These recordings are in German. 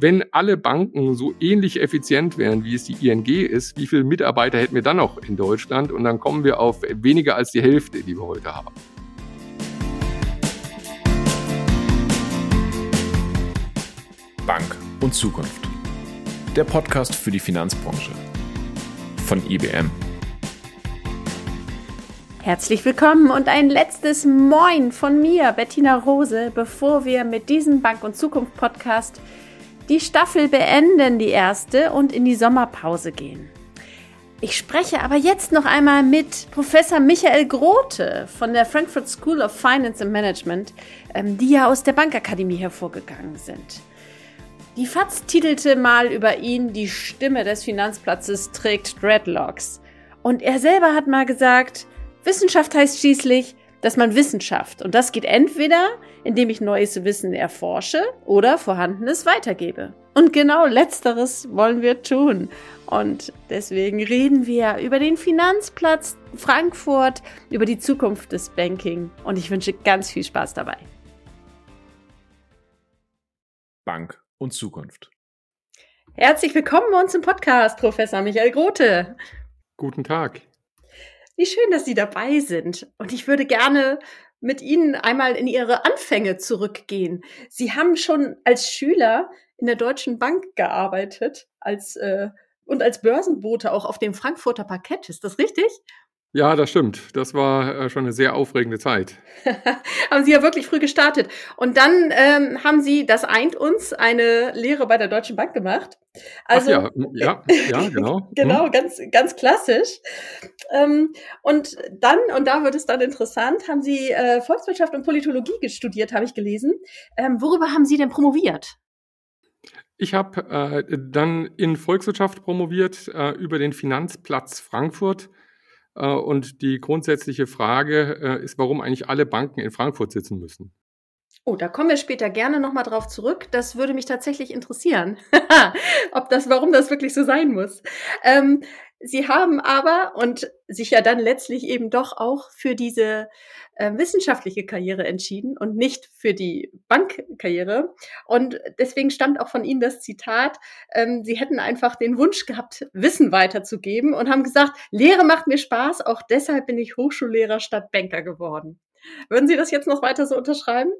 wenn alle Banken so ähnlich effizient wären, wie es die ING ist, wie viele Mitarbeiter hätten wir dann noch in Deutschland? Und dann kommen wir auf weniger als die Hälfte, die wir heute haben. Bank und Zukunft. Der Podcast für die Finanzbranche von IBM. Herzlich willkommen und ein letztes Moin von mir, Bettina Rose, bevor wir mit diesem Bank und Zukunft Podcast die Staffel beenden, die erste, und in die Sommerpause gehen. Ich spreche aber jetzt noch einmal mit Professor Michael Grote von der Frankfurt School of Finance and Management, ähm, die ja aus der Bankakademie hervorgegangen sind. Die FAZ titelte mal über ihn, die Stimme des Finanzplatzes trägt Dreadlocks. Und er selber hat mal gesagt, Wissenschaft heißt schließlich, dass man Wissenschaft. Und das geht entweder, indem ich neues Wissen erforsche oder vorhandenes weitergebe. Und genau letzteres wollen wir tun. Und deswegen reden wir über den Finanzplatz Frankfurt, über die Zukunft des Banking. Und ich wünsche ganz viel Spaß dabei. Bank und Zukunft. Herzlich willkommen bei uns im Podcast, Professor Michael Grote. Guten Tag. Wie schön, dass Sie dabei sind. Und ich würde gerne mit Ihnen einmal in Ihre Anfänge zurückgehen. Sie haben schon als Schüler in der Deutschen Bank gearbeitet, als äh, und als Börsenbote auch auf dem Frankfurter Parkett. Ist das richtig? Ja, das stimmt. Das war äh, schon eine sehr aufregende Zeit. haben Sie ja wirklich früh gestartet. Und dann ähm, haben Sie, das eint uns, eine Lehre bei der Deutschen Bank gemacht. Also, Ach ja, ja, ja, genau. genau, hm. ganz, ganz klassisch. Ähm, und dann, und da wird es dann interessant, haben Sie äh, Volkswirtschaft und Politologie studiert, habe ich gelesen. Ähm, worüber haben Sie denn promoviert? Ich habe äh, dann in Volkswirtschaft promoviert äh, über den Finanzplatz Frankfurt und die grundsätzliche Frage äh, ist, warum eigentlich alle Banken in Frankfurt sitzen müssen. Oh, da kommen wir später gerne nochmal drauf zurück. Das würde mich tatsächlich interessieren, ob das, warum das wirklich so sein muss. Ähm, Sie haben aber und sich ja dann letztlich eben doch auch für diese äh, wissenschaftliche Karriere entschieden und nicht für die Bankkarriere. Und deswegen stammt auch von Ihnen das Zitat, ähm, Sie hätten einfach den Wunsch gehabt, Wissen weiterzugeben und haben gesagt, Lehre macht mir Spaß, auch deshalb bin ich Hochschullehrer statt Banker geworden. Würden Sie das jetzt noch weiter so unterschreiben?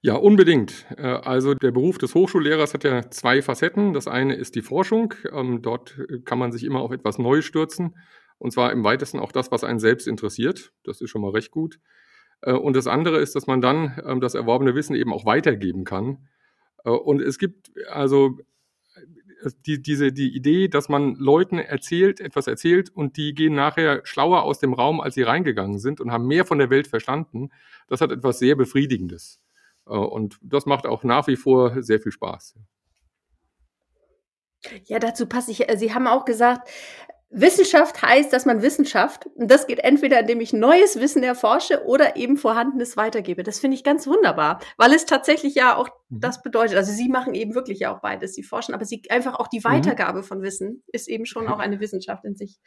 Ja, unbedingt. Äh, also der Beruf des Hochschullehrers hat ja zwei Facetten. Das eine ist die Forschung. Ähm, dort äh, kann man sich immer auf etwas Neues stürzen. Und zwar im weitesten auch das, was einen selbst interessiert. Das ist schon mal recht gut. Äh, und das andere ist, dass man dann ähm, das erworbene Wissen eben auch weitergeben kann. Und es gibt also die, diese, die Idee, dass man Leuten erzählt, etwas erzählt und die gehen nachher schlauer aus dem Raum, als sie reingegangen sind und haben mehr von der Welt verstanden. Das hat etwas sehr Befriedigendes. Äh, und das macht auch nach wie vor sehr viel Spaß. Ja, dazu passe ich. Äh, Sie haben auch gesagt, Wissenschaft heißt, dass man Wissenschaft, und das geht entweder, indem ich neues Wissen erforsche oder eben vorhandenes weitergebe. Das finde ich ganz wunderbar, weil es tatsächlich ja auch. Das bedeutet. Also Sie machen eben wirklich ja auch beides. Sie forschen, aber Sie einfach auch die mhm. Weitergabe mhm. von Wissen ist eben schon auch eine Wissenschaft in sich.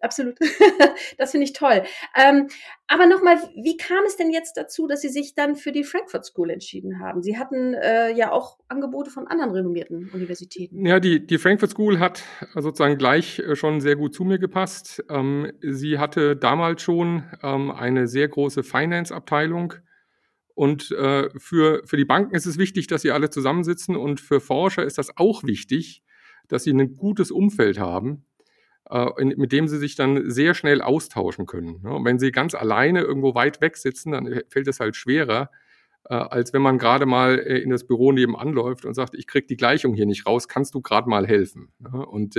Absolut. das finde ich toll. Ähm, aber nochmal, wie kam es denn jetzt dazu, dass Sie sich dann für die Frankfurt School entschieden haben? Sie hatten äh, ja auch Angebote von anderen renommierten Universitäten. Ja, die, die Frankfurt School hat sozusagen gleich äh, schon sehr gut zu mir gepasst. Ähm, sie hatte damals schon ähm, eine sehr große Finance-Abteilung. Und äh, für, für die Banken ist es wichtig, dass sie alle zusammensitzen. Und für Forscher ist das auch wichtig, dass sie ein gutes Umfeld haben äh, mit dem sie sich dann sehr schnell austauschen können. Und wenn sie ganz alleine irgendwo weit weg sitzen, dann fällt es halt schwerer, äh, als wenn man gerade mal äh, in das Büro nebenan läuft und sagt, ich krieg die Gleichung hier nicht raus, kannst du gerade mal helfen? Und,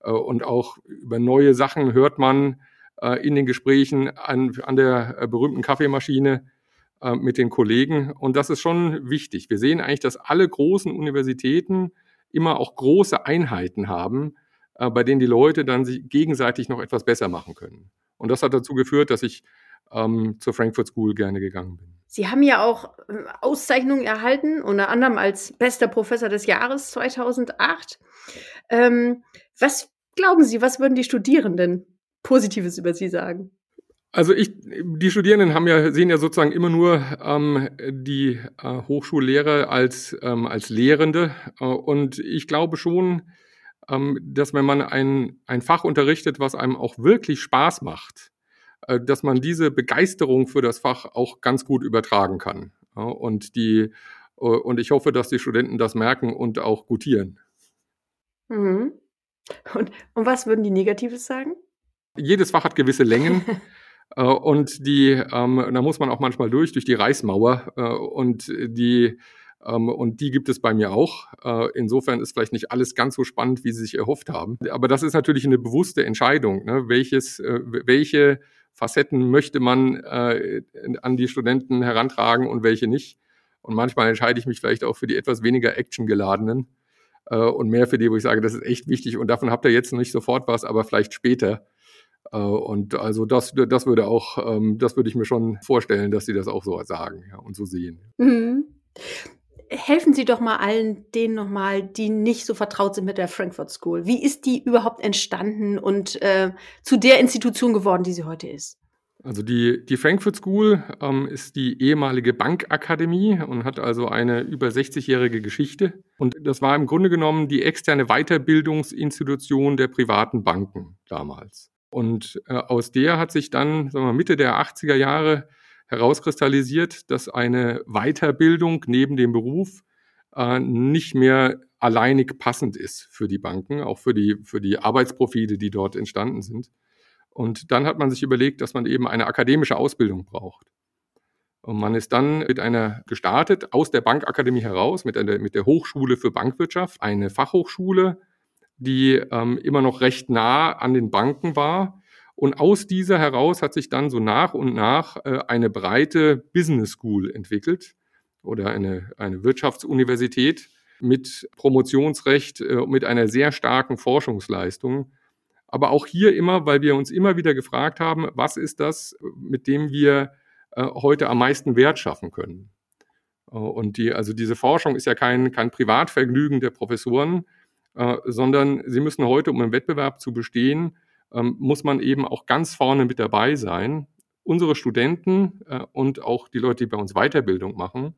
und auch über neue Sachen hört man in den Gesprächen an, an der berühmten Kaffeemaschine mit den Kollegen. Und das ist schon wichtig. Wir sehen eigentlich, dass alle großen Universitäten immer auch große Einheiten haben, äh, bei denen die Leute dann sich gegenseitig noch etwas besser machen können. Und das hat dazu geführt, dass ich ähm, zur Frankfurt School gerne gegangen bin. Sie haben ja auch ähm, Auszeichnungen erhalten, unter anderem als bester Professor des Jahres 2008. Ähm, was glauben Sie, was würden die Studierenden Positives über Sie sagen? Also ich, die Studierenden haben ja, sehen ja sozusagen immer nur ähm, die äh, Hochschullehre als, ähm, als Lehrende. Äh, und ich glaube schon, ähm, dass wenn man ein, ein Fach unterrichtet, was einem auch wirklich Spaß macht, äh, dass man diese Begeisterung für das Fach auch ganz gut übertragen kann. Ja, und die, äh, und ich hoffe, dass die Studenten das merken und auch gutieren. Mhm. Und, und was würden die Negatives sagen? Jedes Fach hat gewisse Längen. Äh, und die, ähm, da muss man auch manchmal durch, durch die Reichsmauer. Äh, und die, ähm, und die gibt es bei mir auch. Äh, insofern ist vielleicht nicht alles ganz so spannend, wie Sie sich erhofft haben. Aber das ist natürlich eine bewusste Entscheidung. Ne? Welches, äh, welche Facetten möchte man äh, an die Studenten herantragen und welche nicht? Und manchmal entscheide ich mich vielleicht auch für die etwas weniger actiongeladenen äh, und mehr für die, wo ich sage, das ist echt wichtig und davon habt ihr jetzt noch nicht sofort was, aber vielleicht später. Äh, und also das, das würde auch, ähm, das würde ich mir schon vorstellen, dass sie das auch so sagen ja, und so sehen. Mhm. Helfen Sie doch mal allen denen nochmal, die nicht so vertraut sind mit der Frankfurt School. Wie ist die überhaupt entstanden und äh, zu der Institution geworden, die sie heute ist? Also die, die Frankfurt School ähm, ist die ehemalige Bankakademie und hat also eine über 60-jährige Geschichte. Und das war im Grunde genommen die externe Weiterbildungsinstitution der privaten Banken damals. Und äh, aus der hat sich dann sagen wir, Mitte der 80er Jahre herauskristallisiert, dass eine Weiterbildung neben dem Beruf äh, nicht mehr alleinig passend ist für die Banken, auch für die, für die Arbeitsprofile, die dort entstanden sind. Und dann hat man sich überlegt, dass man eben eine akademische Ausbildung braucht. Und man ist dann mit einer gestartet aus der Bankakademie heraus, mit, einer, mit der Hochschule für Bankwirtschaft, eine Fachhochschule, die ähm, immer noch recht nah an den Banken war. Und aus dieser heraus hat sich dann so nach und nach äh, eine breite Business School entwickelt oder eine, eine Wirtschaftsuniversität mit Promotionsrecht, äh, mit einer sehr starken Forschungsleistung. Aber auch hier immer, weil wir uns immer wieder gefragt haben, was ist das, mit dem wir äh, heute am meisten Wert schaffen können? Äh, und die, also diese Forschung ist ja kein, kein Privatvergnügen der Professoren, äh, sondern sie müssen heute, um im Wettbewerb zu bestehen, ähm, muss man eben auch ganz vorne mit dabei sein. Unsere Studenten äh, und auch die Leute, die bei uns Weiterbildung machen,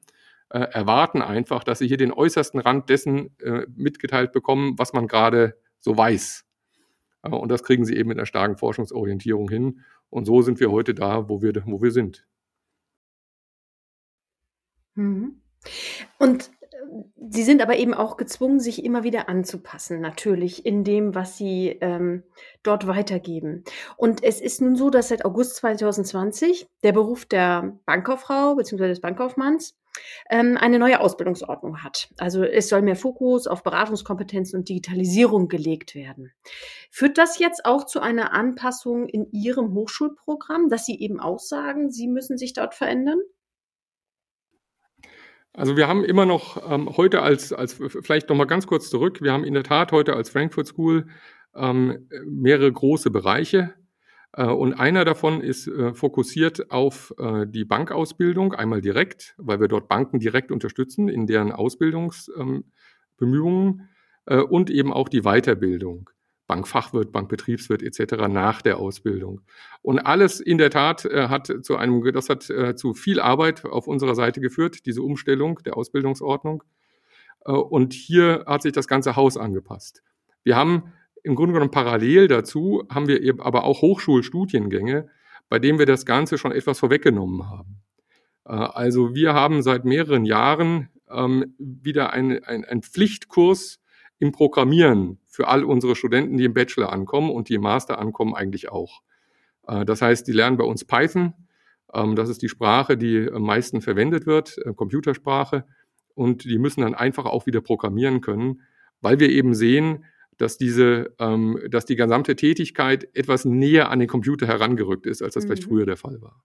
äh, erwarten einfach, dass sie hier den äußersten Rand dessen äh, mitgeteilt bekommen, was man gerade so weiß. Äh, und das kriegen sie eben mit einer starken Forschungsorientierung hin. Und so sind wir heute da, wo wir, wo wir sind. Mhm. Und Sie sind aber eben auch gezwungen, sich immer wieder anzupassen, natürlich in dem, was Sie ähm, dort weitergeben. Und es ist nun so, dass seit August 2020 der Beruf der Bankkauffrau bzw. des Bankkaufmanns ähm, eine neue Ausbildungsordnung hat. Also es soll mehr Fokus auf Beratungskompetenzen und Digitalisierung gelegt werden. Führt das jetzt auch zu einer Anpassung in Ihrem Hochschulprogramm, dass Sie eben auch sagen, Sie müssen sich dort verändern? Also wir haben immer noch ähm, heute als, als vielleicht noch mal ganz kurz zurück, wir haben in der Tat heute als Frankfurt School ähm, mehrere große Bereiche. Äh, und einer davon ist äh, fokussiert auf äh, die Bankausbildung, einmal direkt, weil wir dort Banken direkt unterstützen in deren Ausbildungsbemühungen ähm, äh, und eben auch die Weiterbildung. Bankfachwirt, Bankbetriebswirt etc. nach der Ausbildung. Und alles in der Tat äh, hat zu einem, das hat äh, zu viel Arbeit auf unserer Seite geführt, diese Umstellung der Ausbildungsordnung. Äh, und hier hat sich das ganze Haus angepasst. Wir haben im Grunde genommen parallel dazu haben wir eben aber auch Hochschulstudiengänge, bei denen wir das Ganze schon etwas vorweggenommen haben. Äh, also wir haben seit mehreren Jahren ähm, wieder ein, ein, ein Pflichtkurs im Programmieren für all unsere Studenten, die im Bachelor ankommen und die im Master ankommen, eigentlich auch. Äh, das heißt, die lernen bei uns Python. Ähm, das ist die Sprache, die am meisten verwendet wird, äh, Computersprache. Und die müssen dann einfach auch wieder programmieren können, weil wir eben sehen, dass diese, ähm, dass die gesamte Tätigkeit etwas näher an den Computer herangerückt ist, als das mhm. vielleicht früher der Fall war.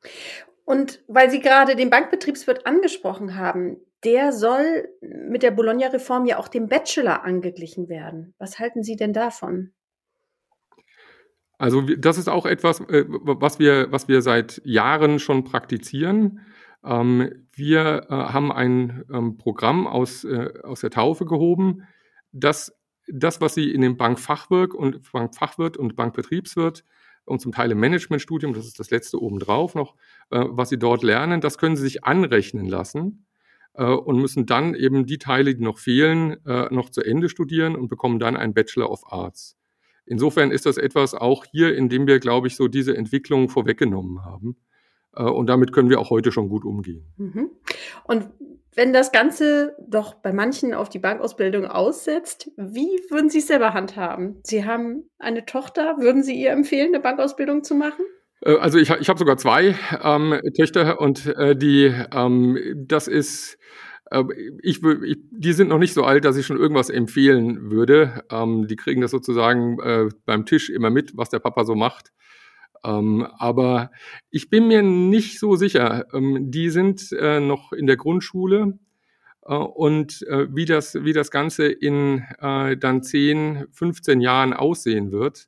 Und weil Sie gerade den Bankbetriebswirt angesprochen haben, der soll mit der Bologna-Reform ja auch dem Bachelor angeglichen werden. Was halten Sie denn davon? Also das ist auch etwas, äh, was wir, was wir seit Jahren schon praktizieren. Ähm, wir äh, haben ein ähm, Programm aus, äh, aus der Taufe gehoben, das das, was Sie in dem Bankfachwirt und Bankfachwirt und Bankbetriebswirt und zum Teil im Managementstudium, das ist das letzte obendrauf noch, was sie dort lernen, das können sie sich anrechnen lassen und müssen dann eben die Teile, die noch fehlen, äh, noch zu Ende studieren und bekommen dann einen Bachelor of Arts. Insofern ist das etwas auch hier, in dem wir, glaube ich, so diese Entwicklung vorweggenommen haben. Äh, und damit können wir auch heute schon gut umgehen. Mhm. Und wenn das Ganze doch bei manchen auf die Bankausbildung aussetzt, wie würden Sie es selber handhaben? Sie haben eine Tochter, würden Sie ihr empfehlen, eine Bankausbildung zu machen? Äh, also ich, ich habe sogar zwei ähm, Töchter und äh, die, ähm, das ist, äh, ich, ich, die sind noch nicht so alt, dass ich schon irgendwas empfehlen würde. Ähm, die kriegen das sozusagen äh, beim Tisch immer mit, was der Papa so macht. Ähm, aber ich bin mir nicht so sicher. Ähm, die sind äh, noch in der Grundschule äh, und äh, wie, das, wie das Ganze in äh, dann 10, 15 Jahren aussehen wird,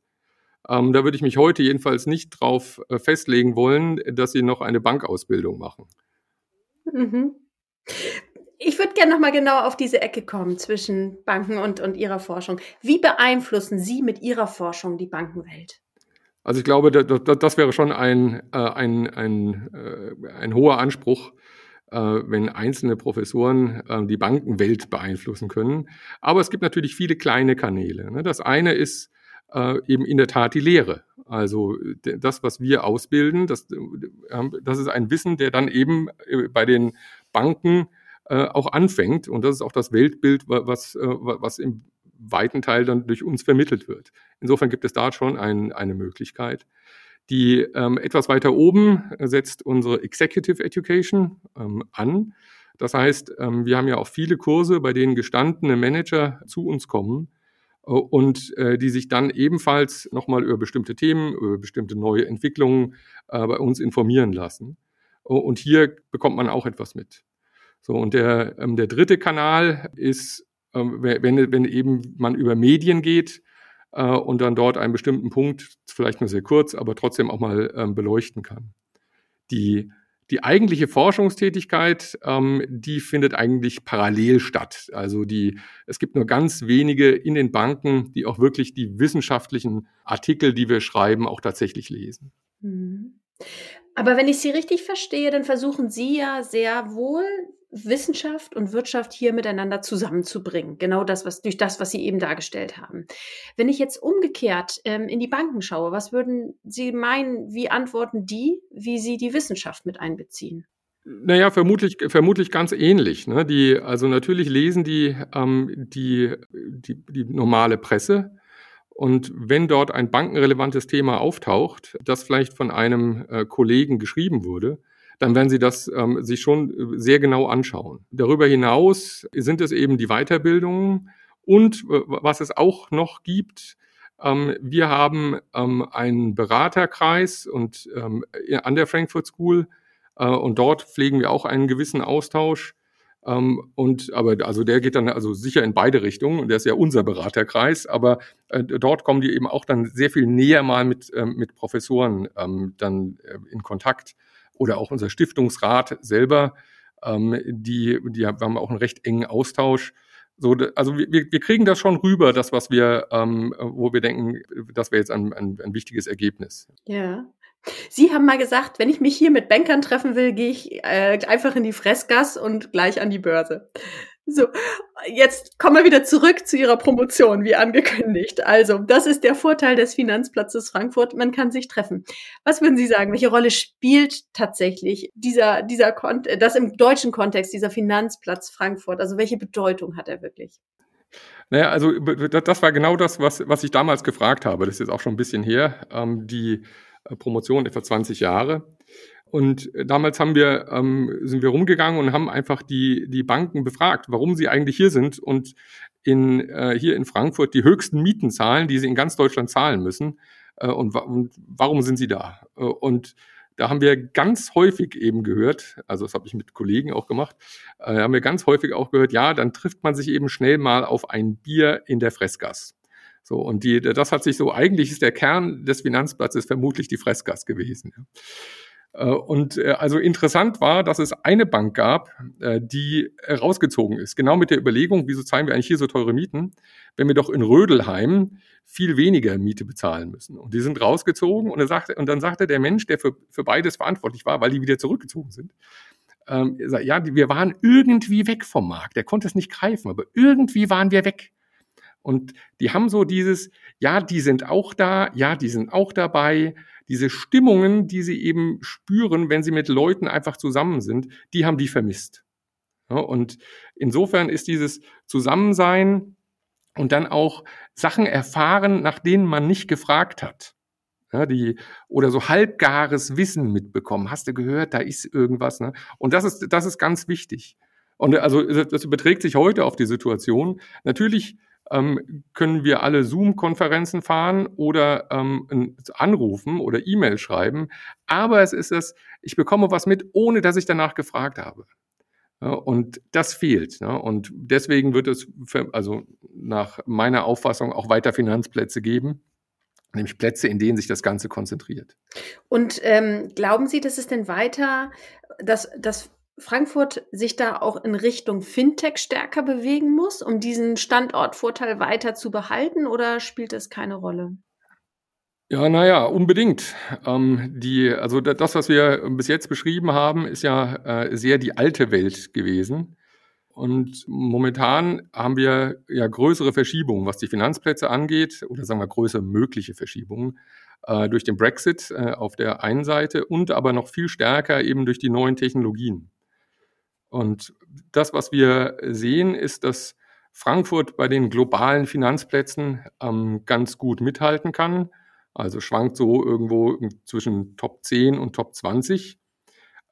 ähm, da würde ich mich heute jedenfalls nicht drauf äh, festlegen wollen, dass sie noch eine Bankausbildung machen. Mhm. Ich würde gerne nochmal genau auf diese Ecke kommen zwischen Banken und, und Ihrer Forschung. Wie beeinflussen Sie mit Ihrer Forschung die Bankenwelt? Also ich glaube, das, das wäre schon ein, äh, ein, ein, äh, ein hoher Anspruch, äh, wenn einzelne Professoren die Bankenwelt beeinflussen können. Aber es gibt natürlich viele kleine Kanäle. Ne? Das eine ist eben in der Tat die Lehre. Also das, was wir ausbilden, das, das ist ein Wissen, der dann eben bei den Banken auch anfängt. Und das ist auch das Weltbild, was, was im weiten Teil dann durch uns vermittelt wird. Insofern gibt es da schon ein, eine Möglichkeit. Die ähm, etwas weiter oben setzt unsere Executive Education ähm, an. Das heißt, ähm, wir haben ja auch viele Kurse, bei denen gestandene Manager zu uns kommen äh, und äh, die sich dann ebenfalls nochmal über bestimmte Themen, über bestimmte neue Entwicklungen äh, bei uns informieren lassen. Und hier bekommt man auch etwas mit. So, und der, ähm, der dritte Kanal ist ähm, wenn, wenn eben man über Medien geht äh, und dann dort einen bestimmten Punkt, vielleicht nur sehr kurz, aber trotzdem auch mal ähm, beleuchten kann. Die, die eigentliche Forschungstätigkeit, ähm, die findet eigentlich parallel statt. Also die, es gibt nur ganz wenige in den Banken, die auch wirklich die wissenschaftlichen Artikel, die wir schreiben, auch tatsächlich lesen. Mhm. Aber wenn ich Sie richtig verstehe, dann versuchen Sie ja sehr wohl Wissenschaft und Wirtschaft hier miteinander zusammenzubringen. Genau das, was durch das, was Sie eben dargestellt haben. Wenn ich jetzt umgekehrt ähm, in die Banken schaue, was würden Sie meinen, wie antworten die, wie Sie die Wissenschaft mit einbeziehen? Naja, vermutlich, vermutlich ganz ähnlich. Ne? Die, also natürlich lesen die, ähm, die, die, die normale Presse. Und wenn dort ein bankenrelevantes Thema auftaucht, das vielleicht von einem äh, Kollegen geschrieben wurde, dann werden Sie das ähm, sich schon äh, sehr genau anschauen. Darüber hinaus sind es eben die Weiterbildungen und äh, was es auch noch gibt, ähm, wir haben ähm, einen Beraterkreis und ähm, an der Frankfurt School äh, und dort pflegen wir auch einen gewissen Austausch. Ähm, und aber also der geht dann also sicher in beide Richtungen und der ist ja unser Beraterkreis, aber äh, dort kommen die eben auch dann sehr viel näher mal mit, ähm, mit Professoren ähm, dann äh, in Kontakt oder auch unser Stiftungsrat selber, ähm, die, die haben auch einen recht engen Austausch. So, also wir, wir kriegen das schon rüber, das, was wir, ähm, wo wir denken, das wäre jetzt ein, ein, ein wichtiges Ergebnis. Ja. Sie haben mal gesagt, wenn ich mich hier mit Bankern treffen will, gehe ich äh, einfach in die Fressgas und gleich an die Börse. So, jetzt kommen wir wieder zurück zu Ihrer Promotion, wie angekündigt. Also, das ist der Vorteil des Finanzplatzes Frankfurt. Man kann sich treffen. Was würden Sie sagen? Welche Rolle spielt tatsächlich dieser, dieser Kont das im deutschen Kontext, dieser Finanzplatz Frankfurt? Also, welche Bedeutung hat er wirklich? Naja, also das war genau das, was, was ich damals gefragt habe. Das ist jetzt auch schon ein bisschen her. Ähm, die äh, Promotion etwa 20 Jahre. Und äh, damals haben wir, ähm, sind wir rumgegangen und haben einfach die, die Banken befragt, warum sie eigentlich hier sind und in, äh, hier in Frankfurt die höchsten Mieten zahlen, die sie in ganz Deutschland zahlen müssen. Äh, und, wa und warum sind sie da? Äh, und da haben wir ganz häufig eben gehört, also das habe ich mit Kollegen auch gemacht, äh, haben wir ganz häufig auch gehört, ja, dann trifft man sich eben schnell mal auf ein Bier in der Fressgas. So, und die, das hat sich so, eigentlich ist der Kern des Finanzplatzes vermutlich die Fressgas gewesen. Ja. Äh, und äh, also interessant war, dass es eine Bank gab, äh, die rausgezogen ist. Genau mit der Überlegung, wieso zahlen wir eigentlich hier so teure Mieten, wenn wir doch in Rödelheim viel weniger Miete bezahlen müssen. Und die sind rausgezogen und, er sagte, und dann sagte der Mensch, der für, für beides verantwortlich war, weil die wieder zurückgezogen sind, ähm, ja, wir waren irgendwie weg vom Markt. Der konnte es nicht greifen, aber irgendwie waren wir weg. Und die haben so dieses, ja, die sind auch da, ja, die sind auch dabei. Diese Stimmungen, die sie eben spüren, wenn sie mit Leuten einfach zusammen sind, die haben die vermisst. Ja, und insofern ist dieses Zusammensein und dann auch Sachen erfahren, nach denen man nicht gefragt hat. Ja, die, oder so halbgares Wissen mitbekommen. Hast du gehört, da ist irgendwas. Ne? Und das ist, das ist ganz wichtig. Und also das überträgt sich heute auf die Situation. Natürlich ähm, können wir alle Zoom-Konferenzen fahren oder ähm, anrufen oder E-Mail schreiben. Aber es ist es, ich bekomme was mit, ohne dass ich danach gefragt habe. Ja, und das fehlt. Ja, und deswegen wird es, für, also nach meiner Auffassung, auch weiter Finanzplätze geben nämlich Plätze, in denen sich das Ganze konzentriert. Und ähm, glauben Sie, dass es denn weiter, dass, dass Frankfurt sich da auch in Richtung Fintech stärker bewegen muss, um diesen Standortvorteil weiter zu behalten oder spielt das keine Rolle? Ja, naja, unbedingt. Ähm, die, also das, was wir bis jetzt beschrieben haben, ist ja äh, sehr die alte Welt gewesen. Und momentan haben wir ja größere Verschiebungen, was die Finanzplätze angeht, oder sagen wir größere mögliche Verschiebungen äh, durch den Brexit äh, auf der einen Seite und aber noch viel stärker eben durch die neuen Technologien. Und das, was wir sehen, ist, dass Frankfurt bei den globalen Finanzplätzen ähm, ganz gut mithalten kann. Also schwankt so irgendwo zwischen Top 10 und Top 20.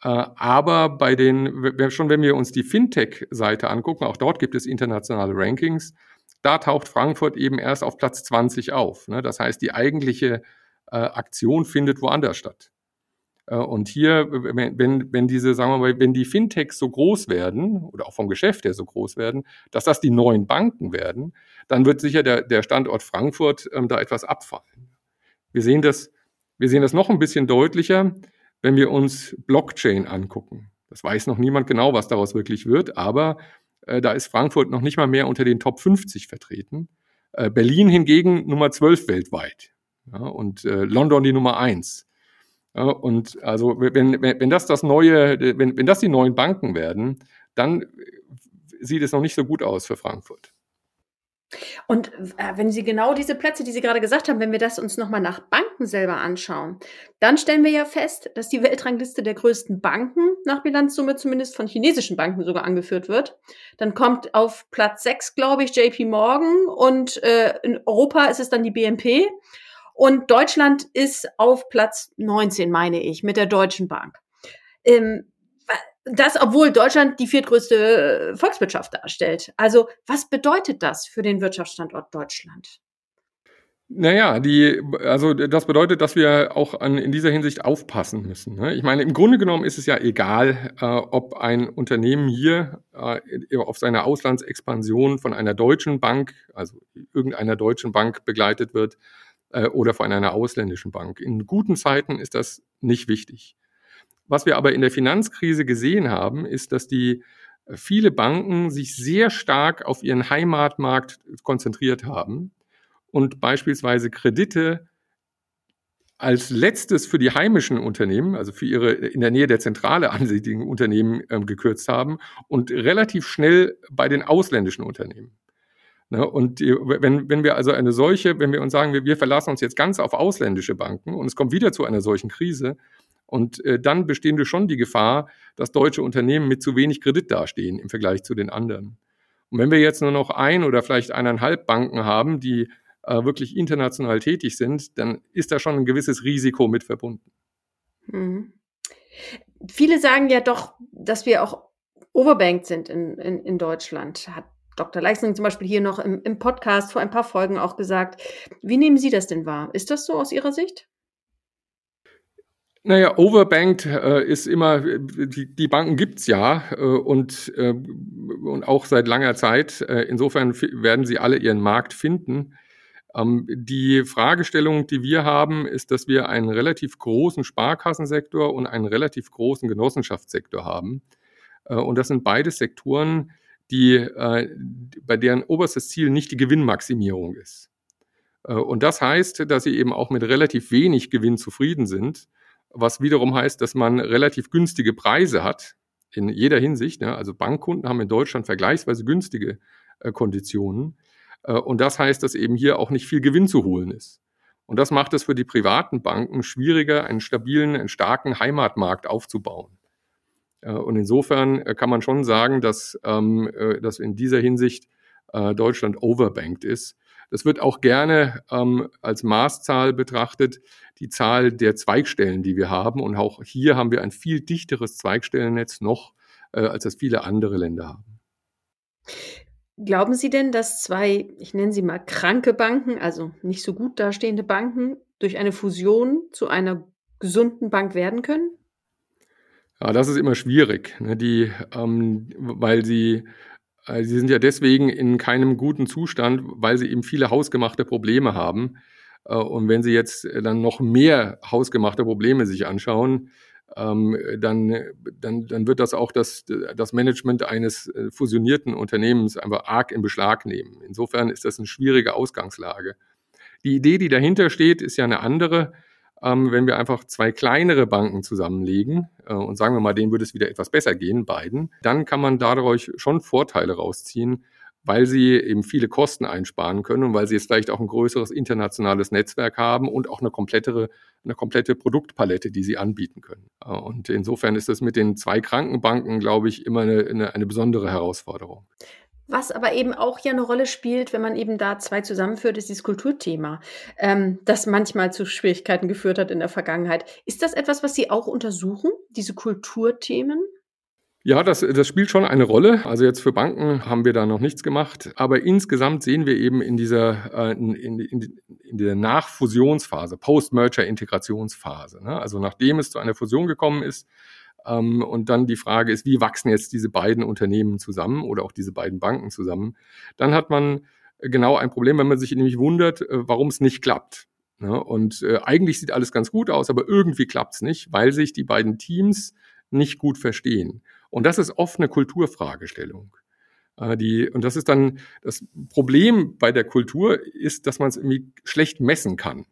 Äh, aber bei den, schon wenn wir uns die Fintech-Seite angucken, auch dort gibt es internationale Rankings, da taucht Frankfurt eben erst auf Platz 20 auf. Ne? Das heißt, die eigentliche äh, Aktion findet woanders statt. Äh, und hier, wenn, wenn diese, sagen wir mal, wenn die Fintechs so groß werden oder auch vom Geschäft her so groß werden, dass das die neuen Banken werden, dann wird sicher der, der Standort Frankfurt ähm, da etwas abfallen. Wir sehen das, wir sehen das noch ein bisschen deutlicher wenn wir uns Blockchain angucken. Das weiß noch niemand genau, was daraus wirklich wird, aber äh, da ist Frankfurt noch nicht mal mehr unter den Top 50 vertreten. Äh, Berlin hingegen Nummer 12 weltweit ja, und äh, London die Nummer 1. Und also wenn, wenn, wenn das das neue, wenn, wenn das die neuen Banken werden, dann sieht es noch nicht so gut aus für Frankfurt. Und äh, wenn Sie genau diese Plätze, die Sie gerade gesagt haben, wenn wir das uns nochmal nach Banken selber anschauen, dann stellen wir ja fest, dass die Weltrangliste der größten Banken nach Bilanzsumme zumindest von chinesischen Banken sogar angeführt wird. Dann kommt auf Platz 6, glaube ich, JP Morgan und äh, in Europa ist es dann die BNP. Und Deutschland ist auf Platz 19, meine ich, mit der Deutschen Bank. Ähm, das, obwohl Deutschland die viertgrößte äh, Volkswirtschaft darstellt. Also was bedeutet das für den Wirtschaftsstandort Deutschland? Naja, die, also das bedeutet, dass wir auch an, in dieser Hinsicht aufpassen müssen. Ne? Ich meine, im Grunde genommen ist es ja egal, äh, ob ein Unternehmen hier äh, auf seiner Auslandsexpansion von einer deutschen Bank, also irgendeiner deutschen Bank begleitet wird äh, oder von einer ausländischen Bank. In guten Zeiten ist das nicht wichtig. Was wir aber in der Finanzkrise gesehen haben, ist, dass die äh, viele Banken sich sehr stark auf ihren Heimatmarkt konzentriert haben und beispielsweise Kredite als letztes für die heimischen Unternehmen, also für ihre in der Nähe der Zentrale ansässigen Unternehmen ähm, gekürzt haben und relativ schnell bei den ausländischen Unternehmen. Ne, und die, wenn, wenn wir also eine solche, wenn wir uns sagen, wir, wir verlassen uns jetzt ganz auf ausländische Banken und es kommt wieder zu einer solchen Krise, und äh, dann bestehende schon die Gefahr, dass deutsche Unternehmen mit zu wenig Kredit dastehen im Vergleich zu den anderen. Und wenn wir jetzt nur noch ein oder vielleicht eineinhalb Banken haben, die äh, wirklich international tätig sind, dann ist da schon ein gewisses Risiko mit verbunden. Mhm. Viele sagen ja doch, dass wir auch overbanked sind in, in, in Deutschland. Hat Dr. Leisning zum Beispiel hier noch im, im Podcast vor ein paar Folgen auch gesagt. Wie nehmen Sie das denn wahr? Ist das so aus Ihrer Sicht? Naja, overbanked äh, ist immer, die, die Banken gibt's ja äh, und, äh, und auch seit langer Zeit. Äh, insofern werden sie alle ihren Markt finden. Ähm, die Fragestellung, die wir haben, ist, dass wir einen relativ großen Sparkassensektor und einen relativ großen Genossenschaftssektor haben. Äh, und das sind beide Sektoren, die, äh, bei deren oberstes Ziel nicht die Gewinnmaximierung ist. Äh, und das heißt, dass sie eben auch mit relativ wenig Gewinn zufrieden sind, was wiederum heißt, dass man relativ günstige Preise hat in jeder Hinsicht. Ne? Also Bankkunden haben in Deutschland vergleichsweise günstige Konditionen. Und das heißt, dass eben hier auch nicht viel Gewinn zu holen ist. Und das macht es für die privaten Banken schwieriger, einen stabilen, einen starken Heimatmarkt aufzubauen. Äh, und insofern äh, kann man schon sagen, dass, ähm, äh, dass in dieser Hinsicht Deutschland overbanked ist. Das wird auch gerne ähm, als Maßzahl betrachtet, die Zahl der Zweigstellen, die wir haben. Und auch hier haben wir ein viel dichteres Zweigstellennetz noch, äh, als das viele andere Länder haben. Glauben Sie denn, dass zwei, ich nenne sie mal kranke Banken, also nicht so gut dastehende Banken, durch eine Fusion zu einer gesunden Bank werden können? Ja, das ist immer schwierig, ne? die, ähm, weil sie, äh, sie sind ja deswegen in keinem guten Zustand, weil sie eben viele hausgemachte Probleme haben. Äh, und wenn Sie jetzt dann noch mehr hausgemachte Probleme sich anschauen, ähm, dann, dann, dann wird das auch das, das Management eines äh, fusionierten Unternehmens einfach arg in Beschlag nehmen. Insofern ist das eine schwierige Ausgangslage. Die Idee, die dahinter steht, ist ja eine andere ähm, wenn wir einfach zwei kleinere Banken zusammenlegen äh, und sagen wir mal, denen würde es wieder etwas besser gehen, beiden, dann kann man dadurch schon Vorteile rausziehen, weil sie eben viele Kosten einsparen können und weil sie jetzt vielleicht auch ein größeres internationales Netzwerk haben und auch eine komplettere, eine komplette Produktpalette, die sie anbieten können. Äh, und insofern ist das mit den zwei Krankenbanken, glaube ich, immer eine, eine, eine besondere Herausforderung. Was aber eben auch ja eine Rolle spielt, wenn man eben da zwei zusammenführt, ist dieses Kulturthema, ähm, das manchmal zu Schwierigkeiten geführt hat in der Vergangenheit. Ist das etwas, was Sie auch untersuchen, diese Kulturthemen? Ja, das, das spielt schon eine Rolle. Also jetzt für Banken haben wir da noch nichts gemacht. Aber insgesamt sehen wir eben in dieser, äh, in, in, in der Nachfusionsphase, Post-Merger-Integrationsphase, ne? also nachdem es zu einer Fusion gekommen ist, und dann die Frage ist, wie wachsen jetzt diese beiden Unternehmen zusammen oder auch diese beiden Banken zusammen? Dann hat man genau ein Problem, wenn man sich nämlich wundert, äh, warum es nicht klappt. Ne? Und äh, eigentlich sieht alles ganz gut aus, aber irgendwie klappt es nicht, weil sich die beiden Teams nicht gut verstehen. Und das ist oft eine Kulturfragestellung. Äh, die, und das ist dann das Problem bei der Kultur ist, dass man es irgendwie schlecht messen kann.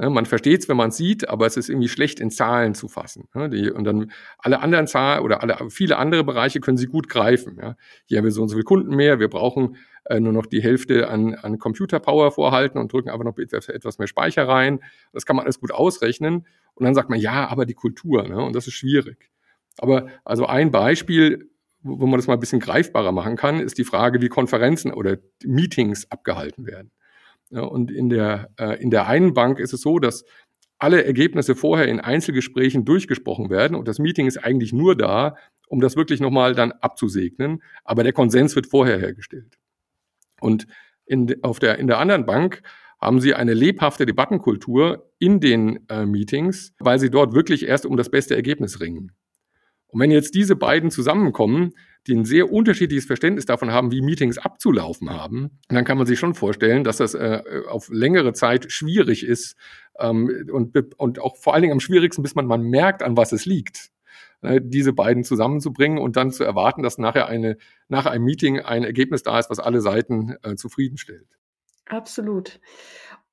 Ne, man versteht es, wenn man sieht, aber es ist irgendwie schlecht in Zahlen zu fassen. Ne, die, und dann alle anderen Zahlen oder alle, viele andere Bereiche können Sie gut greifen. Ja. Hier haben wir so und so viele Kunden mehr, wir brauchen äh, nur noch die Hälfte an, an Computer-Power vorhalten und drücken einfach noch etwas, etwas mehr Speicher rein. Das kann man alles gut ausrechnen. Und dann sagt man, ja, aber die Kultur, ne, und das ist schwierig. Aber also ein Beispiel, wo man das mal ein bisschen greifbarer machen kann, ist die Frage, wie Konferenzen oder Meetings abgehalten werden. Und in der, äh, in der einen Bank ist es so, dass alle Ergebnisse vorher in Einzelgesprächen durchgesprochen werden und das Meeting ist eigentlich nur da, um das wirklich nochmal dann abzusegnen. Aber der Konsens wird vorher hergestellt. Und in, auf der, in der anderen Bank haben sie eine lebhafte Debattenkultur in den äh, Meetings, weil sie dort wirklich erst um das beste Ergebnis ringen. Und wenn jetzt diese beiden zusammenkommen, die ein sehr unterschiedliches Verständnis davon haben, wie Meetings abzulaufen haben, dann kann man sich schon vorstellen, dass das äh, auf längere Zeit schwierig ist ähm, und, und auch vor allen Dingen am schwierigsten, bis man mal merkt, an was es liegt äh, diese beiden zusammenzubringen und dann zu erwarten, dass nachher eine, nach einem Meeting ein Ergebnis da ist, was alle Seiten äh, zufriedenstellt. Absolut.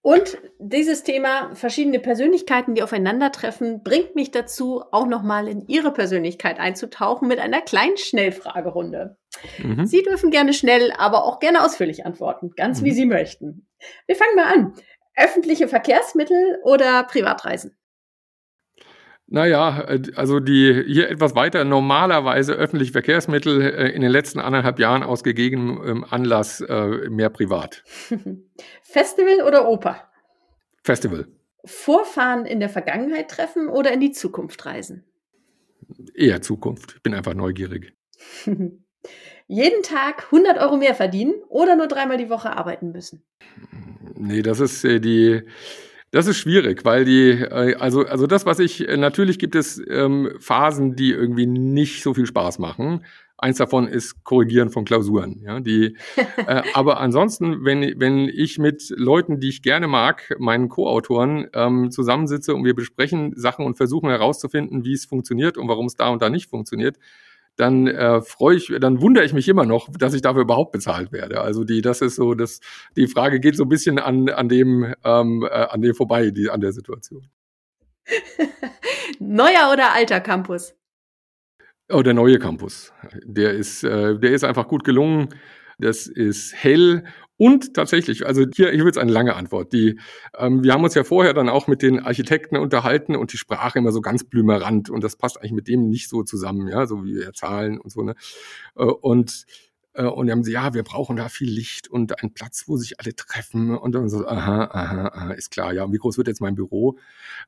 Und dieses Thema verschiedene Persönlichkeiten, die aufeinandertreffen, bringt mich dazu, auch nochmal in Ihre Persönlichkeit einzutauchen mit einer kleinen Schnellfragerunde. Mhm. Sie dürfen gerne schnell, aber auch gerne ausführlich antworten, ganz mhm. wie Sie möchten. Wir fangen mal an. Öffentliche Verkehrsmittel oder Privatreisen? Naja, äh, also die hier etwas weiter normalerweise öffentliche Verkehrsmittel äh, in den letzten anderthalb Jahren aus gegebenem Anlass äh, mehr privat. Festival oder Oper? Festival. Vorfahren in der Vergangenheit treffen oder in die Zukunft reisen? Eher Zukunft. Ich bin einfach neugierig. Jeden Tag 100 Euro mehr verdienen oder nur dreimal die Woche arbeiten müssen? Nee, das ist die Das ist schwierig, weil die, äh, also, also das, was ich, natürlich gibt es ähm, Phasen, die irgendwie nicht so viel Spaß machen. Eins davon ist Korrigieren von Klausuren. Ja, die, äh, aber ansonsten, wenn, wenn ich mit Leuten, die ich gerne mag, meinen Co-Autoren, ähm, zusammensitze und wir besprechen Sachen und versuchen herauszufinden, wie es funktioniert und warum es da und da nicht funktioniert, dann äh, freue ich, dann wundere ich mich immer noch, dass ich dafür überhaupt bezahlt werde. Also die, das ist so, das, die Frage geht so ein bisschen an, an dem, ähm, äh, an dem vorbei, die, an der Situation. Neuer oder alter Campus? Oh, der neue Campus. Der ist, äh, der ist einfach gut gelungen. Das ist hell und tatsächlich, also hier, hier wird es eine lange Antwort. Die, ähm, wir haben uns ja vorher dann auch mit den Architekten unterhalten und die Sprache immer so ganz blümerant und das passt eigentlich mit dem nicht so zusammen, ja, so wie wir Zahlen und so, ne? Äh, und äh, und haben sie, ja, wir brauchen da viel Licht und einen Platz, wo sich alle treffen. Und dann so, aha, aha, aha, ist klar, ja, wie groß wird jetzt mein Büro?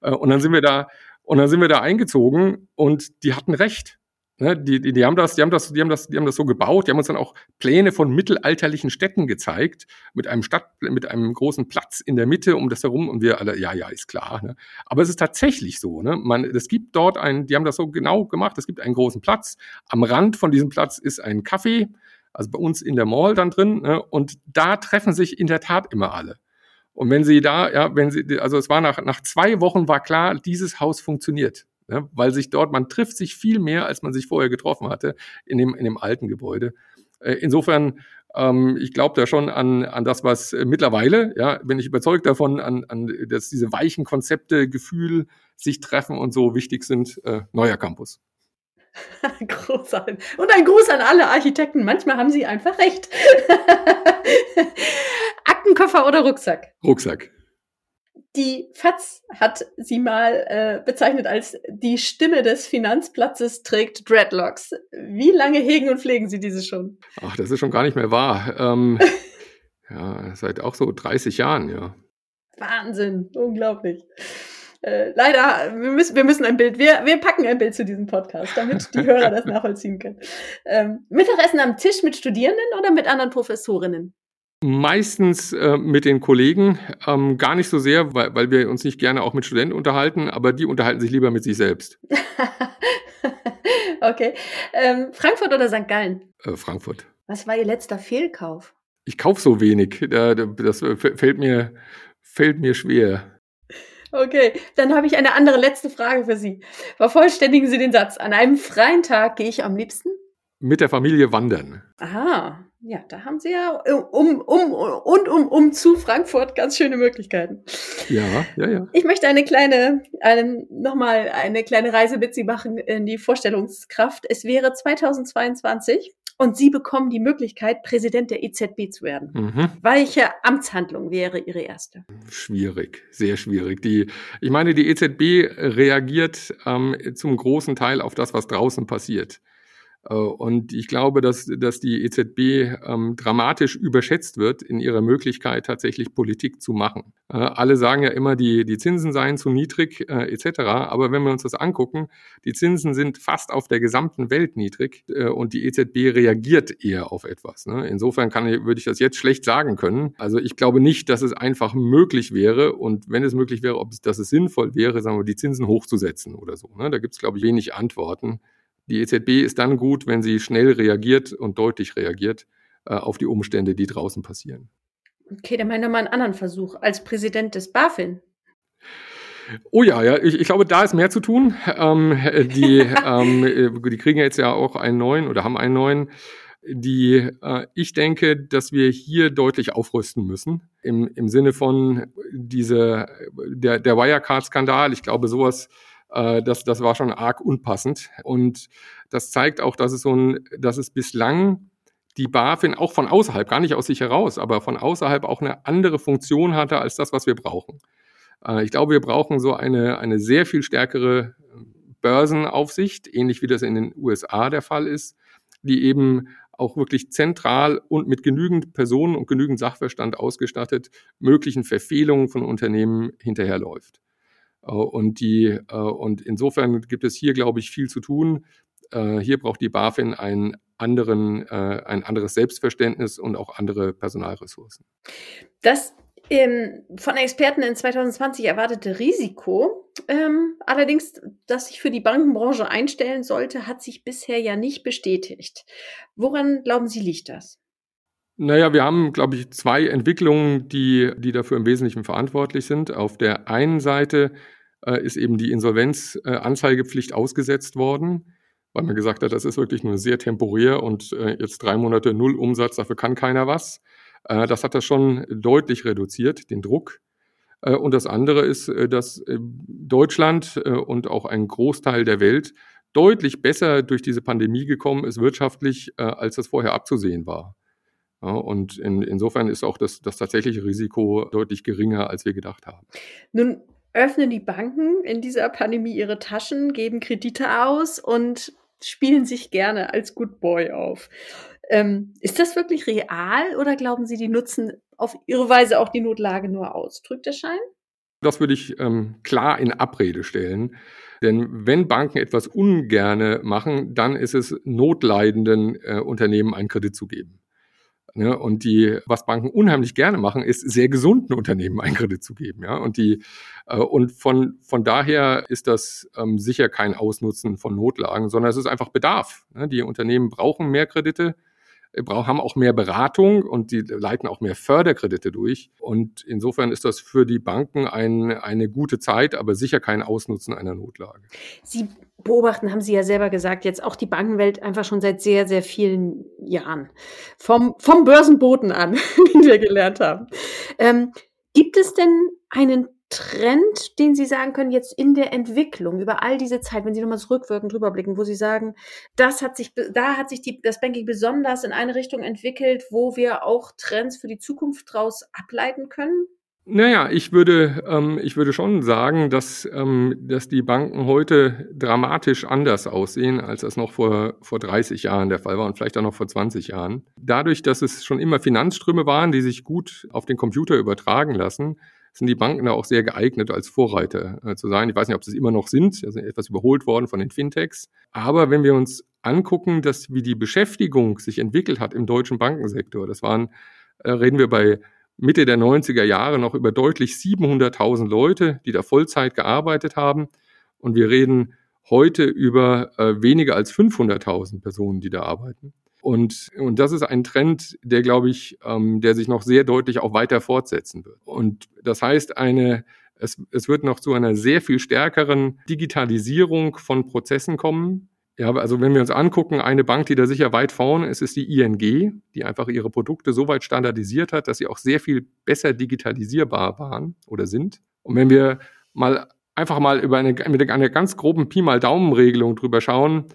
Äh, und dann sind wir da, und dann sind wir da eingezogen und die hatten recht. Ne, die, die, die haben das, die haben das, die haben das, die haben das so gebaut. Die haben uns dann auch Pläne von mittelalterlichen Städten gezeigt mit einem Stadt, mit einem großen Platz in der Mitte um das herum. Und wir alle, ja, ja, ist klar. Ne? Aber es ist tatsächlich so. Ne? Man, es gibt dort einen, die haben das so genau gemacht. Es gibt einen großen Platz. Am Rand von diesem Platz ist ein Café, also bei uns in der Mall dann drin. Ne? Und da treffen sich in der Tat immer alle. Und wenn Sie da, ja, wenn Sie, also es war nach, nach zwei Wochen war klar, dieses Haus funktioniert ne? weil sich dort, man trifft sich viel mehr, als man sich vorher getroffen hatte in dem, in dem alten Gebäude. Äh, insofern, ähm, ich glaube da schon an, an das, was äh, mittlerweile, ja, bin ich überzeugt davon, an, an dass diese weichen Konzepte, Gefühl, sich treffen und so wichtig sind, äh, neuer Campus. Großartig. Und ein Gruß an alle Architekten. Manchmal haben sie einfach recht. Aktenkoffer oder Rucksack? Rucksack. Die FAZ hat sie mal äh, bezeichnet als die Stimme des Finanzplatzes trägt Dreadlocks. Wie lange hegen und pflegen Sie diese schon? Ach, das ist schon gar nicht mehr wahr. Ähm, ja, seit auch so 30 Jahren, ja. Wahnsinn, unglaublich. Äh, leider, wir müssen, wir müssen ein Bild, wir, wir packen ein Bild zu diesem Podcast, damit die Hörer das nachvollziehen können. Ähm, Mittagessen am Tisch mit Studierenden oder mit anderen Professorinnen? Meistens äh, mit den Kollegen, ähm, gar nicht so sehr, weil, weil wir uns nicht gerne auch mit Studenten unterhalten, aber die unterhalten sich lieber mit sich selbst. okay. Ähm, Frankfurt oder St. Gallen? Äh, Frankfurt. Was war Ihr letzter Fehlkauf? Ich kaufe so wenig. Das fällt mir, fällt mir schwer. Okay, dann habe ich eine andere letzte Frage für Sie. Vervollständigen Sie den Satz. An einem freien Tag gehe ich am liebsten? Mit der Familie wandern. Aha, ja, da haben Sie ja um, um und um, um zu Frankfurt ganz schöne Möglichkeiten. Ja, ja, ja. Ich möchte eine kleine, eine, nochmal eine kleine Reise mit Sie machen in die Vorstellungskraft. Es wäre 2022 und Sie bekommen die Möglichkeit, Präsident der EZB zu werden. Mhm. Welche Amtshandlung wäre Ihre erste? Schwierig, sehr schwierig. Die, ich meine, die EZB reagiert ähm, zum großen Teil auf das, was draußen passiert. Äh, und ich glaube, dass, dass die EZB ähm, dramatisch überschätzt wird in ihrer Möglichkeit, tatsächlich Politik zu machen. Äh, alle sagen ja immer, die, die Zinsen seien zu niedrig äh, etc. Aber wenn wir uns das angucken, die Zinsen sind fast auf der gesamten Welt niedrig äh, und die EZB reagiert eher auf etwas. Ne? Insofern kann, würde ich das jetzt schlecht sagen können. Also ich glaube nicht, dass es einfach möglich wäre und wenn es möglich wäre, ob es, dass es sinnvoll wäre, sagen wir, die Zinsen hochzusetzen oder so. Ne? Da gibt es, glaube ich, wenig Antworten. Die EZB ist dann gut, wenn sie schnell reagiert und deutlich reagiert äh, auf die Umstände, die draußen passieren. Okay, dann meine mal einen anderen Versuch als Präsident des BaFin. Oh ja, ja, ich, ich glaube, da ist mehr zu tun. Ähm, die, ähm, die kriegen jetzt ja auch einen neuen oder haben einen neuen. Die, äh, ich denke, dass wir hier deutlich aufrüsten müssen im, im Sinne von diese, der, der Wirecard-Skandal. Ich glaube, sowas äh, das, das war schon arg unpassend. Und das zeigt auch, dass es so ein, dass es bislang die BaFin auch von außerhalb, gar nicht aus sich heraus, aber von außerhalb auch eine andere Funktion hatte als das, was wir brauchen. Äh, ich glaube, wir brauchen so eine, eine sehr viel stärkere Börsenaufsicht, ähnlich wie das in den USA der Fall ist, die eben auch wirklich zentral und mit genügend Personen und genügend Sachverstand ausgestattet möglichen Verfehlungen von Unternehmen hinterherläuft. Äh, und, die, äh, und insofern gibt es hier, glaube ich, viel zu tun. Äh, hier braucht die BaFin einen anderen, ein anderes Selbstverständnis und auch andere Personalressourcen. Das ähm, von Experten in 2020 erwartete Risiko, ähm, allerdings, das sich für die Bankenbranche einstellen sollte, hat sich bisher ja nicht bestätigt. Woran glauben Sie, liegt das? Naja, wir haben, glaube ich, zwei Entwicklungen, die, die dafür im Wesentlichen verantwortlich sind. Auf der einen Seite äh, ist eben die Insolvenzanzeigepflicht äh, ausgesetzt worden, weil man gesagt hat, das ist wirklich nur sehr temporär und äh, jetzt drei Monate Null Umsatz, dafür kann keiner was. Äh, das hat das schon deutlich reduziert, den Druck. Und das andere ist, dass Deutschland und auch ein Großteil der Welt deutlich besser durch diese Pandemie gekommen ist wirtschaftlich, als das vorher abzusehen war. und in, insofern ist auch das, das tatsächliche Risiko deutlich geringer, als wir gedacht haben. Nun öffnen die Banken in dieser Pandemie ihre Taschen, geben Kredite aus und spielen sich gerne als Good Boy auf. Ähm, ist das wirklich real oder glauben Sie, die nutzen auf ihre Weise auch die Notlage nur aus? Drückt der Schein? Das würde ich ähm, klar in Abrede stellen. Denn wenn Banken etwas ungerne machen, dann ist es notleidenden äh, Unternehmen einen Kredit zu geben. Ne? Und die, was Banken unheimlich gerne machen, ist sehr gesunden Unternehmen einen Kredit zu geben. Ja? Und die, äh, und von, von daher ist das ähm, sicher kein Ausnutzen von Notlagen, sondern es ist einfach Bedarf. Ne? Die Unternehmen brauchen mehr Kredite haben auch mehr Beratung und die leiten auch mehr Förderkredite durch. Und insofern ist das für die Banken ein, eine gute Zeit, aber sicher kein Ausnutzen einer Notlage. Sie beobachten, haben Sie ja selber gesagt, jetzt auch die Bankenwelt einfach schon seit sehr, sehr vielen Jahren. Vom, vom Börsenboten an, wie wir gelernt haben. Ähm, gibt es denn einen Trend, den Sie sagen können, jetzt in der Entwicklung über all diese Zeit, wenn Sie nochmal zurückwirkend drüber blicken, wo Sie sagen, das hat sich, da hat sich die, das Banking besonders in eine Richtung entwickelt, wo wir auch Trends für die Zukunft daraus ableiten können? Naja, ich würde, ähm, ich würde schon sagen, dass, ähm, dass die Banken heute dramatisch anders aussehen, als das noch vor, vor 30 Jahren der Fall war und vielleicht auch noch vor 20 Jahren. Dadurch, dass es schon immer Finanzströme waren, die sich gut auf den Computer übertragen lassen, sind die Banken da auch sehr geeignet, als Vorreiter äh, zu sein. Ich weiß nicht, ob sie es immer noch sind, sie sind etwas überholt worden von den Fintechs. Aber wenn wir uns angucken, dass wie die Beschäftigung sich entwickelt hat im deutschen Bankensektor, das waren, äh, reden wir bei Mitte der 90er Jahre noch über deutlich 700.000 Leute, die da Vollzeit gearbeitet haben. Und wir reden heute über äh, weniger als 500.000 Personen, die da arbeiten. Und, und das ist ein Trend, der, glaube ich, ähm, der sich noch sehr deutlich auch weiter fortsetzen wird. Und das heißt, eine, es, es wird noch zu einer sehr viel stärkeren Digitalisierung von Prozessen kommen. Ja, also wenn wir uns angucken, eine Bank, die da sicher weit vorne ist, ist die ING, die einfach ihre Produkte so weit standardisiert hat, dass sie auch sehr viel besser digitalisierbar waren oder sind. Und wenn wir mal einfach mal über eine, mit einer ganz groben Pi mal Daumen-Regelung drüber schauen,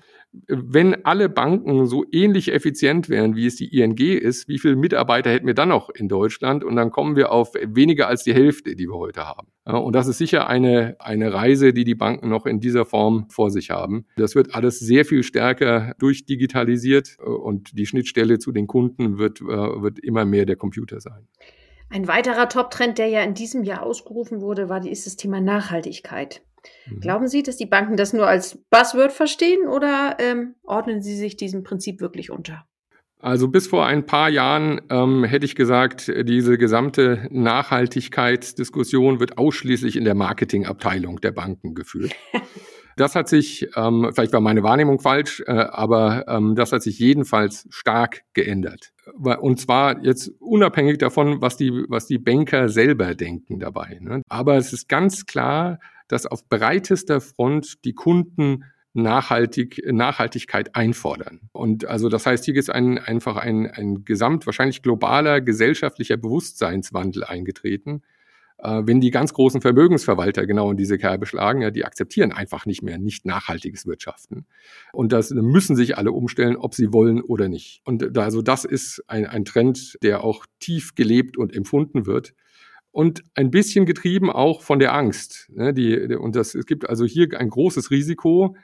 wenn alle Banken so ähnlich effizient wären, wie es die ING ist, wie viele Mitarbeiter hätten wir dann noch in Deutschland? Und dann kommen wir auf weniger als die Hälfte, die wir heute haben. Und das ist sicher eine, eine Reise, die die Banken noch in dieser Form vor sich haben. Das wird alles sehr viel stärker durchdigitalisiert und die Schnittstelle zu den Kunden wird, äh, wird immer mehr der Computer sein. Ein weiterer Top-Trend, der ja in diesem Jahr ausgerufen wurde, war, ist das Thema Nachhaltigkeit. Mhm. Glauben Sie, dass die Banken das nur als Buzzword verstehen oder ähm, ordnen Sie sich diesem Prinzip wirklich unter? Also bis vor ein paar Jahren ähm, hätte ich gesagt, diese gesamte Nachhaltigkeitsdiskussion wird ausschließlich in der Marketingabteilung der Banken geführt. Das hat sich, ähm, vielleicht war meine Wahrnehmung falsch, äh, aber ähm, das hat sich jedenfalls stark geändert. Und zwar jetzt unabhängig davon, was die, was die Banker selber denken dabei. Ne? Aber es ist ganz klar, dass auf breitester Front die Kunden Nachhaltig, Nachhaltigkeit einfordern. Und also das heißt, hier ist ein, einfach ein, ein gesamt, wahrscheinlich globaler gesellschaftlicher Bewusstseinswandel eingetreten. Äh, wenn die ganz großen Vermögensverwalter genau in diese Kerbe schlagen, ja, die akzeptieren einfach nicht mehr nicht nachhaltiges Wirtschaften. Und das müssen sich alle umstellen, ob sie wollen oder nicht. Und also das ist ein, ein Trend, der auch tief gelebt und empfunden wird und ein bisschen getrieben auch von der Angst. Ne, die, und das, es gibt also hier ein großes Risiko.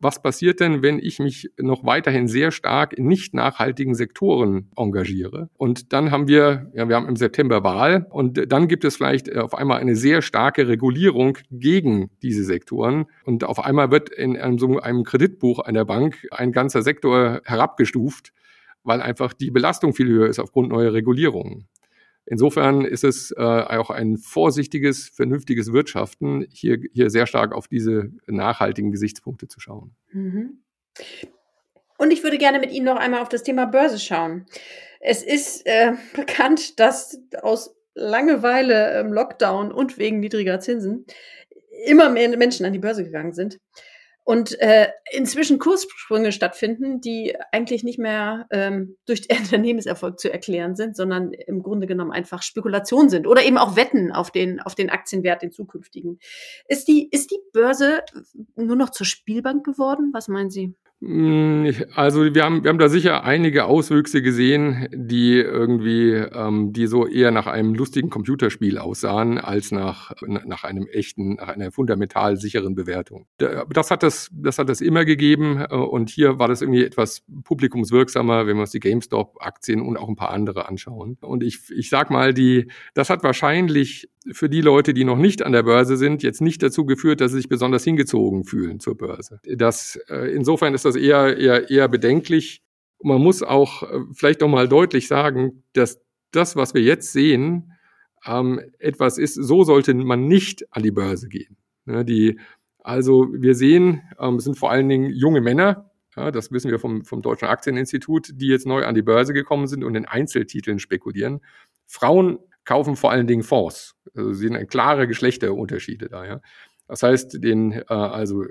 Was passiert denn, wenn ich mich noch weiterhin sehr stark in nicht nachhaltigen Sektoren engagiere? Und dann haben wir, ja, wir haben im September Wahl und dann gibt es vielleicht auf einmal eine sehr starke Regulierung gegen diese Sektoren. Und auf einmal wird in einem, so einem Kreditbuch einer Bank ein ganzer Sektor herabgestuft, weil einfach die Belastung viel höher ist aufgrund neuer Regulierungen. Insofern ist es äh, auch ein vorsichtiges, vernünftiges Wirtschaften, hier, hier sehr stark auf diese nachhaltigen Gesichtspunkte zu schauen. Mhm. Und ich würde gerne mit Ihnen noch einmal auf das Thema Börse schauen. Es ist äh, bekannt, dass aus Langeweile im Lockdown und wegen niedriger Zinsen immer mehr Menschen an die Börse gegangen sind und äh, inzwischen Kurssprünge stattfinden, die eigentlich nicht mehr ähm, durch Unternehmenserfolg zu erklären sind, sondern im Grunde genommen einfach Spekulation sind oder eben auch Wetten auf den auf den Aktienwert, den zukünftigen. Ist die ist die Börse nur noch zur Spielbank geworden? Was meinen Sie? Hm, also wir haben, wir haben da sicher einige Auswüchse gesehen, die irgendwie, ähm, die so eher nach einem lustigen Computerspiel aussahen, als nach, nach einem echten, nach einer fundamental sicheren Bewertung. Das hat das, das hat das immer gegeben äh, und hier war das irgendwie etwas publikumswirksamer, wenn wir uns die GameStop-Aktien und auch ein paar andere anschauen. Und ich, ich sag mal, die, das hat wahrscheinlich für die Leute, die noch nicht an der Börse sind, jetzt nicht dazu geführt, dass sie sich besonders hingezogen fühlen zur Börse. Das, äh, insofern ist das eher, eher, eher bedenklich. man muss auch äh, vielleicht noch mal deutlich sagen, dass das, was wir jetzt sehen, ähm, etwas ist, so sollte man nicht an die Börse gehen. Ne, die, also wir sehen, ähm, es sind vor allen Dingen junge Männer, das wissen wir vom, vom Deutschen Aktieninstitut, die jetzt neu an die Börse gekommen sind und in Einzeltiteln spekulieren. Frauen kaufen vor allen Dingen Fonds. Also sind klare Geschlechterunterschiede da. Ja. Das heißt, den, äh, also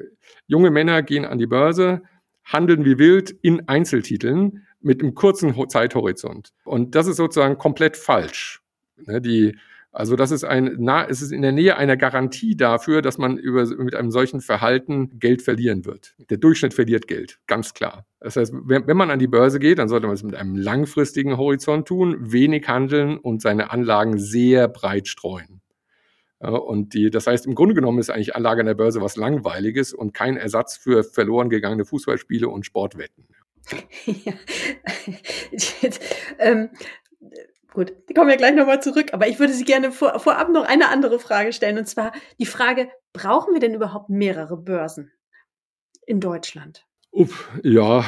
junge Männer gehen an die Börse, handeln wie wild in Einzeltiteln mit einem kurzen Zeithorizont. Und das ist sozusagen komplett falsch. Ne, die, also das ist ein, na, es ist in der Nähe einer Garantie dafür, dass man über, mit einem solchen Verhalten Geld verlieren wird. Der Durchschnitt verliert Geld, ganz klar. Das heißt, wenn, wenn man an die Börse geht, dann sollte man es mit einem langfristigen Horizont tun, wenig handeln und seine Anlagen sehr breit streuen. Und die, das heißt, im Grunde genommen ist eigentlich Anlage an der Börse was Langweiliges und kein Ersatz für verloren gegangene Fußballspiele und Sportwetten. Ja. Ähm, gut, die kommen ja gleich nochmal zurück, aber ich würde Sie gerne vor, vorab noch eine andere Frage stellen, und zwar die Frage, brauchen wir denn überhaupt mehrere Börsen in Deutschland? Uff, ja,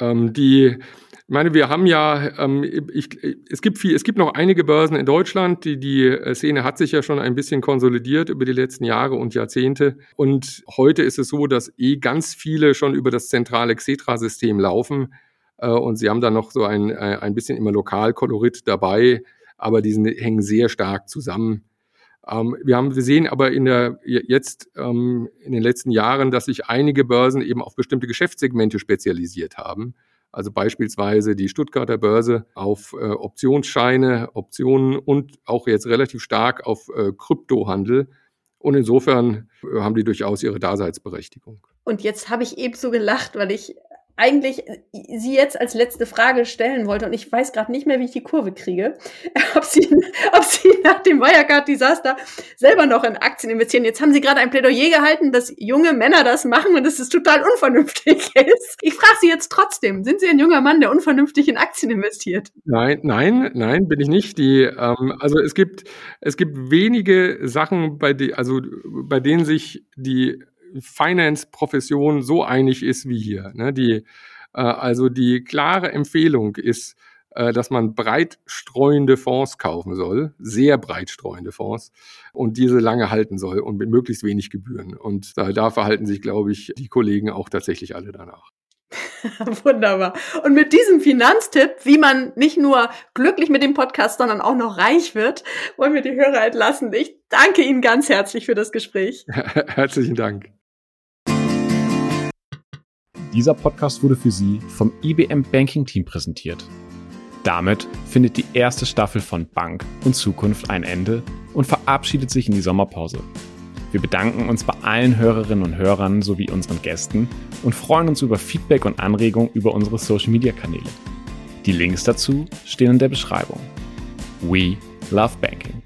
ähm, die, ich meine, wir haben ja, ähm, ich, es gibt viel, es gibt noch einige Börsen in Deutschland. Die, die äh, Szene hat sich ja schon ein bisschen konsolidiert über die letzten Jahre und Jahrzehnte. Und heute ist es so, dass eh ganz viele schon über das zentrale Xetra-System laufen. Äh, und sie haben da noch so ein, äh, ein bisschen immer Lokalkolorit dabei, aber die sind, hängen sehr stark zusammen. Ähm, wir haben, wir sehen aber in der, jetzt, ähm, in den letzten Jahren, dass sich einige Börsen eben auf bestimmte Geschäftssegmente spezialisiert haben. Also beispielsweise die Stuttgarter Börse auf äh, Optionsscheine, Optionen und auch jetzt relativ stark auf äh, Kryptohandel. Und insofern äh, haben die durchaus ihre Daseinsberechtigung. Und jetzt habe ich eben so gelacht, weil ich eigentlich äh, sie jetzt als letzte Frage stellen wollte und ich weiß gerade nicht mehr, wie ich die Kurve kriege, ob sie, ob sie nach dem Wirecard-Desaster selber noch in Aktien investieren. Jetzt haben sie gerade ein Plädoyer gehalten, dass junge Männer das machen und dass es total unvernünftig ist. Ich frage Sie jetzt trotzdem, sind Sie ein junger Mann, der unvernünftig in Aktien investiert? Nein, nein, nein, bin ich nicht. Die, ähm, also es gibt, es gibt wenige Sachen, bei die, also bei denen sich die Finance-Profession so einig ist wie hier. Ne? Die, äh, also die klare Empfehlung ist, äh, dass man breit streuende Fonds kaufen soll, sehr breit streuende Fonds und diese lange halten soll und mit möglichst wenig Gebühren. Und da, da verhalten sich, glaube ich, die Kollegen auch tatsächlich alle danach. Wunderbar. Und mit diesem Finanztipp, wie man nicht nur glücklich mit dem Podcast, sondern auch noch reich wird, wollen wir die Hörer entlassen. Ich danke Ihnen ganz herzlich für das Gespräch. Herzlichen Dank. Dieser Podcast wurde für Sie vom IBM Banking Team präsentiert. Damit findet die erste Staffel von Bank und Zukunft ein Ende und verabschiedet sich in die Sommerpause. Wir bedanken uns bei allen Hörerinnen und Hörern sowie unseren Gästen und freuen uns über Feedback und Anregungen über unsere Social Media Kanäle. Die Links dazu stehen in der Beschreibung. We love banking.